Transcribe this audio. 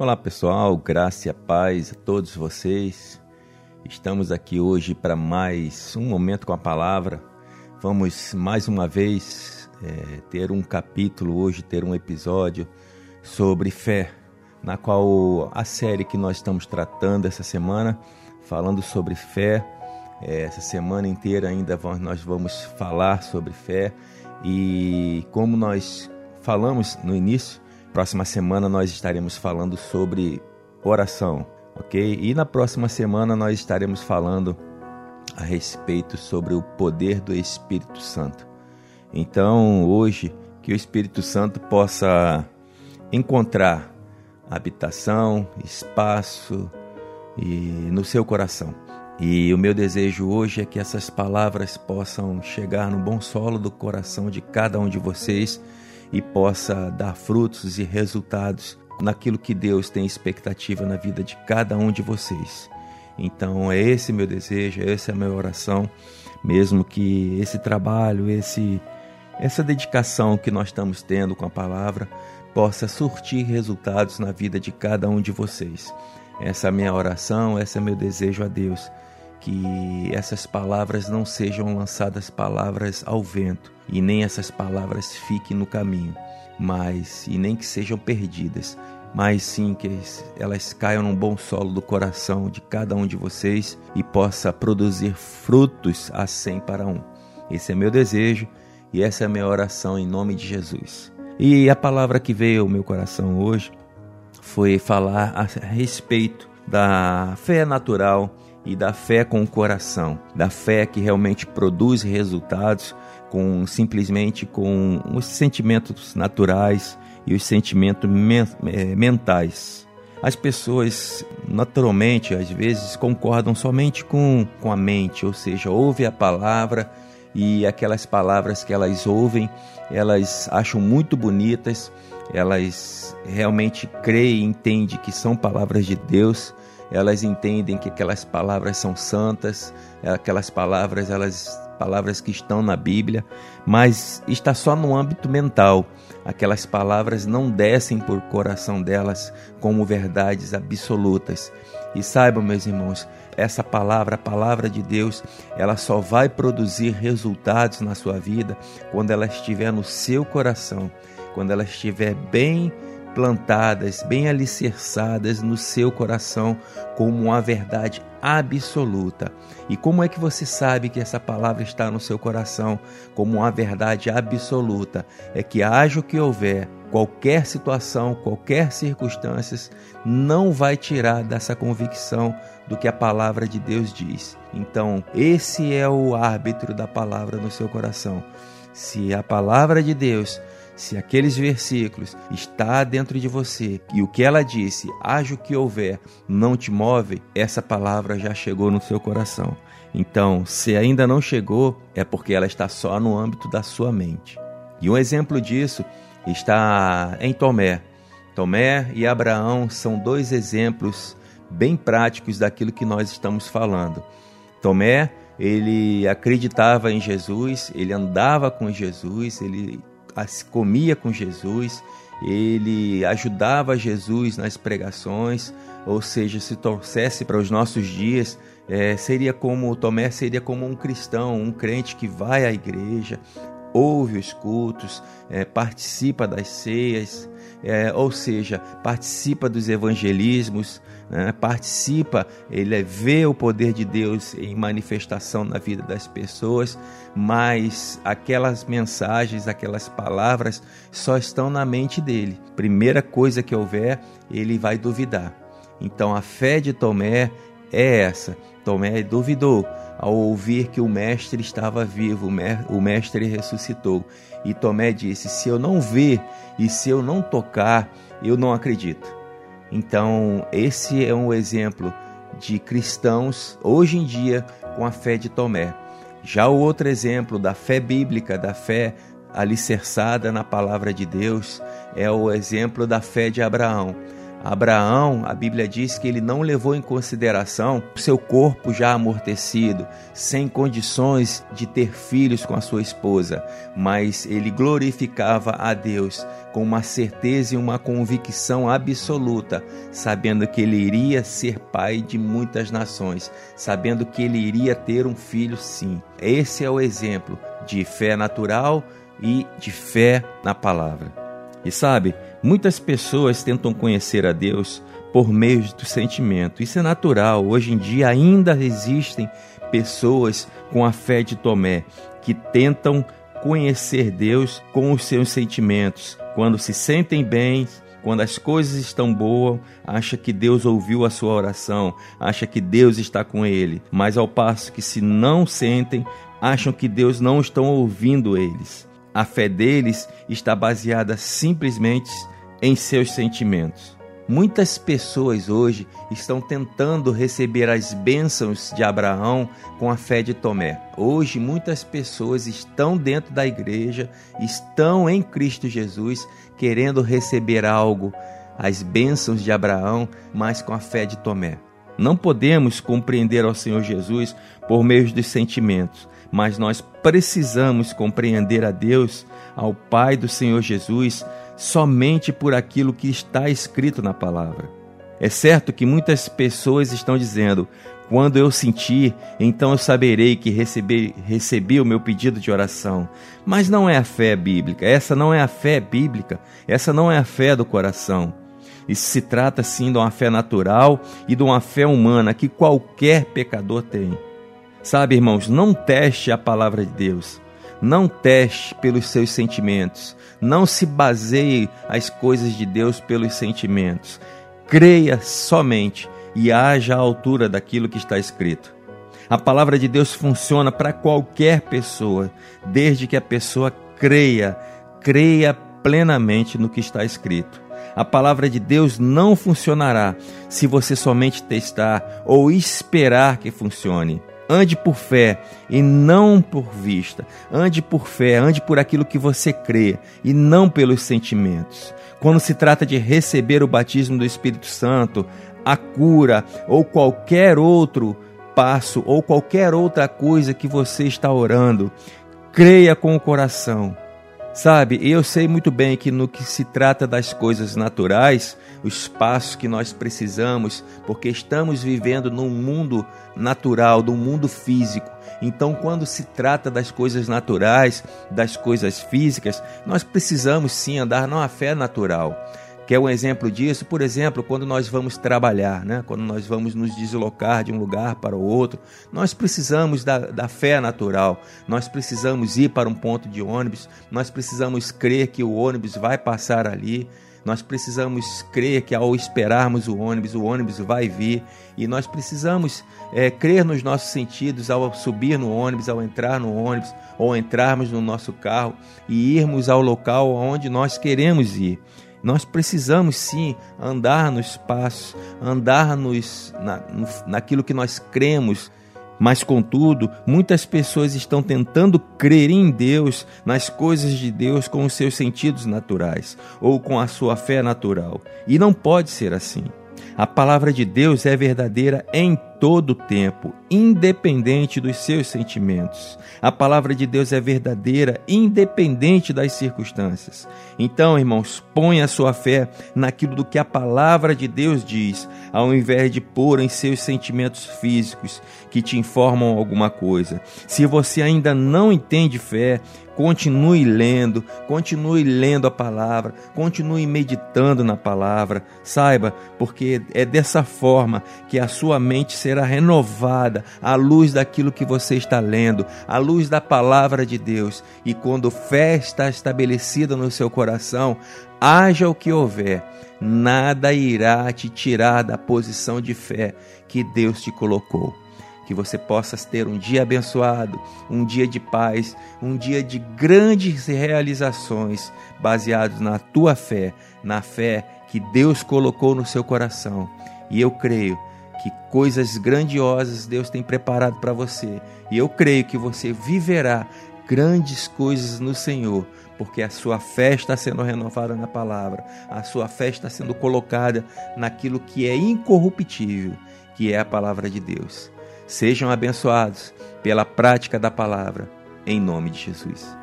Olá pessoal, graça e paz a todos vocês. Estamos aqui hoje para mais um momento com a palavra. Vamos mais uma vez é, ter um capítulo hoje, ter um episódio sobre fé, na qual a série que nós estamos tratando essa semana, falando sobre fé. É, essa semana inteira ainda nós vamos falar sobre fé e como nós falamos no início, Próxima semana nós estaremos falando sobre oração, ok? E na próxima semana nós estaremos falando a respeito sobre o poder do Espírito Santo. Então, hoje, que o Espírito Santo possa encontrar habitação, espaço e no seu coração. E o meu desejo hoje é que essas palavras possam chegar no bom solo do coração de cada um de vocês e possa dar frutos e resultados naquilo que Deus tem expectativa na vida de cada um de vocês. Então é esse meu desejo, essa é a minha oração, mesmo que esse trabalho, esse essa dedicação que nós estamos tendo com a palavra possa surtir resultados na vida de cada um de vocês. Essa é a minha oração, esse é meu desejo a Deus, que essas palavras não sejam lançadas palavras ao vento e nem essas palavras fiquem no caminho, mas e nem que sejam perdidas, mas sim que elas caiam num bom solo do coração de cada um de vocês e possa produzir frutos a cem para um. Esse é meu desejo e essa é a minha oração em nome de Jesus. E a palavra que veio ao meu coração hoje foi falar a respeito da fé natural e da fé com o coração, da fé que realmente produz resultados com simplesmente com os sentimentos naturais e os sentimentos eh, mentais. As pessoas naturalmente às vezes concordam somente com, com a mente, ou seja, ouve a palavra e aquelas palavras que elas ouvem, elas acham muito bonitas, elas realmente creem e entendem que são palavras de Deus, elas entendem que aquelas palavras são santas, aquelas palavras, elas palavras que estão na Bíblia, mas está só no âmbito mental. Aquelas palavras não descem por coração delas como verdades absolutas. E saibam, meus irmãos, essa palavra, a palavra de Deus, ela só vai produzir resultados na sua vida quando ela estiver no seu coração, quando ela estiver bem plantadas, bem alicerçadas no seu coração como uma verdade absoluta. E como é que você sabe que essa palavra está no seu coração como uma verdade absoluta? É que haja o que houver, qualquer situação, qualquer circunstância, não vai tirar dessa convicção do que a palavra de Deus diz. Então, esse é o árbitro da palavra no seu coração. Se a palavra de Deus se aqueles versículos está dentro de você e o que ela disse, haja o que houver, não te move, essa palavra já chegou no seu coração. Então, se ainda não chegou, é porque ela está só no âmbito da sua mente. E um exemplo disso está em Tomé. Tomé e Abraão são dois exemplos bem práticos daquilo que nós estamos falando. Tomé, ele acreditava em Jesus, ele andava com Jesus, ele comia com Jesus, ele ajudava Jesus nas pregações, ou seja, se trouxesse para os nossos dias, é, seria como Tomé seria como um cristão, um crente que vai à igreja, ouve os cultos, é, participa das ceias, é, ou seja, participa dos evangelismos, né? participa, ele vê o poder de Deus em manifestação na vida das pessoas, mas aquelas mensagens, aquelas palavras só estão na mente dele. Primeira coisa que houver, ele vai duvidar. Então a fé de Tomé é essa. Tomé duvidou ao ouvir que o mestre estava vivo, o mestre ressuscitou. E Tomé disse: Se eu não ver e se eu não tocar, eu não acredito. Então, esse é um exemplo de cristãos hoje em dia com a fé de Tomé. Já o outro exemplo da fé bíblica, da fé alicerçada na palavra de Deus, é o exemplo da fé de Abraão. Abraão, a Bíblia diz que ele não levou em consideração seu corpo já amortecido, sem condições de ter filhos com a sua esposa, mas ele glorificava a Deus com uma certeza e uma convicção absoluta, sabendo que ele iria ser pai de muitas nações, sabendo que ele iria ter um filho sim. Esse é o exemplo de fé natural e de fé na palavra. E sabe, muitas pessoas tentam conhecer a Deus por meio do sentimento. Isso é natural. Hoje em dia ainda existem pessoas com a fé de Tomé que tentam conhecer Deus com os seus sentimentos. Quando se sentem bem, quando as coisas estão boas, acha que Deus ouviu a sua oração, acha que Deus está com ele, mas ao passo que se não sentem, acham que Deus não está ouvindo eles. A fé deles está baseada simplesmente em seus sentimentos. Muitas pessoas hoje estão tentando receber as bênçãos de Abraão com a fé de Tomé. Hoje, muitas pessoas estão dentro da igreja, estão em Cristo Jesus, querendo receber algo, as bênçãos de Abraão, mas com a fé de Tomé. Não podemos compreender ao Senhor Jesus por meio dos sentimentos, mas nós precisamos compreender a Deus, ao Pai do Senhor Jesus, somente por aquilo que está escrito na palavra. É certo que muitas pessoas estão dizendo: quando eu sentir, então eu saberei que recebi, recebi o meu pedido de oração. Mas não é a fé bíblica, essa não é a fé bíblica, essa não é a fé do coração. Isso se trata sim de uma fé natural e de uma fé humana que qualquer pecador tem. Sabe, irmãos, não teste a palavra de Deus. Não teste pelos seus sentimentos. Não se baseie as coisas de Deus pelos sentimentos. Creia somente e haja à altura daquilo que está escrito. A palavra de Deus funciona para qualquer pessoa, desde que a pessoa creia, creia plenamente no que está escrito. A palavra de Deus não funcionará se você somente testar ou esperar que funcione. Ande por fé e não por vista. Ande por fé, ande por aquilo que você crê e não pelos sentimentos. Quando se trata de receber o batismo do Espírito Santo, a cura ou qualquer outro passo ou qualquer outra coisa que você está orando, creia com o coração Sabe, eu sei muito bem que no que se trata das coisas naturais, os passos que nós precisamos, porque estamos vivendo num mundo natural, num mundo físico. Então, quando se trata das coisas naturais, das coisas físicas, nós precisamos sim andar numa fé natural. Quer um exemplo disso? Por exemplo, quando nós vamos trabalhar, né? quando nós vamos nos deslocar de um lugar para o outro, nós precisamos da, da fé natural, nós precisamos ir para um ponto de ônibus, nós precisamos crer que o ônibus vai passar ali, nós precisamos crer que ao esperarmos o ônibus, o ônibus vai vir, e nós precisamos é, crer nos nossos sentidos ao subir no ônibus, ao entrar no ônibus, ou entrarmos no nosso carro e irmos ao local onde nós queremos ir. Nós precisamos sim andar nos passos, andar nos, na, naquilo que nós cremos, mas contudo, muitas pessoas estão tentando crer em Deus, nas coisas de Deus, com os seus sentidos naturais ou com a sua fé natural. E não pode ser assim. A palavra de Deus é verdadeira em todo o tempo, independente dos seus sentimentos. A palavra de Deus é verdadeira, independente das circunstâncias. Então, irmãos, ponha a sua fé naquilo do que a palavra de Deus diz, ao invés de pôr em seus sentimentos físicos que te informam alguma coisa. Se você ainda não entende fé, Continue lendo, continue lendo a palavra, continue meditando na palavra. Saiba, porque é dessa forma que a sua mente será renovada à luz daquilo que você está lendo, à luz da palavra de Deus. E quando fé está estabelecida no seu coração, haja o que houver, nada irá te tirar da posição de fé que Deus te colocou que você possa ter um dia abençoado, um dia de paz, um dia de grandes realizações baseados na tua fé, na fé que Deus colocou no seu coração. E eu creio que coisas grandiosas Deus tem preparado para você. E eu creio que você viverá grandes coisas no Senhor, porque a sua fé está sendo renovada na palavra, a sua fé está sendo colocada naquilo que é incorruptível, que é a palavra de Deus. Sejam abençoados pela prática da palavra, em nome de Jesus.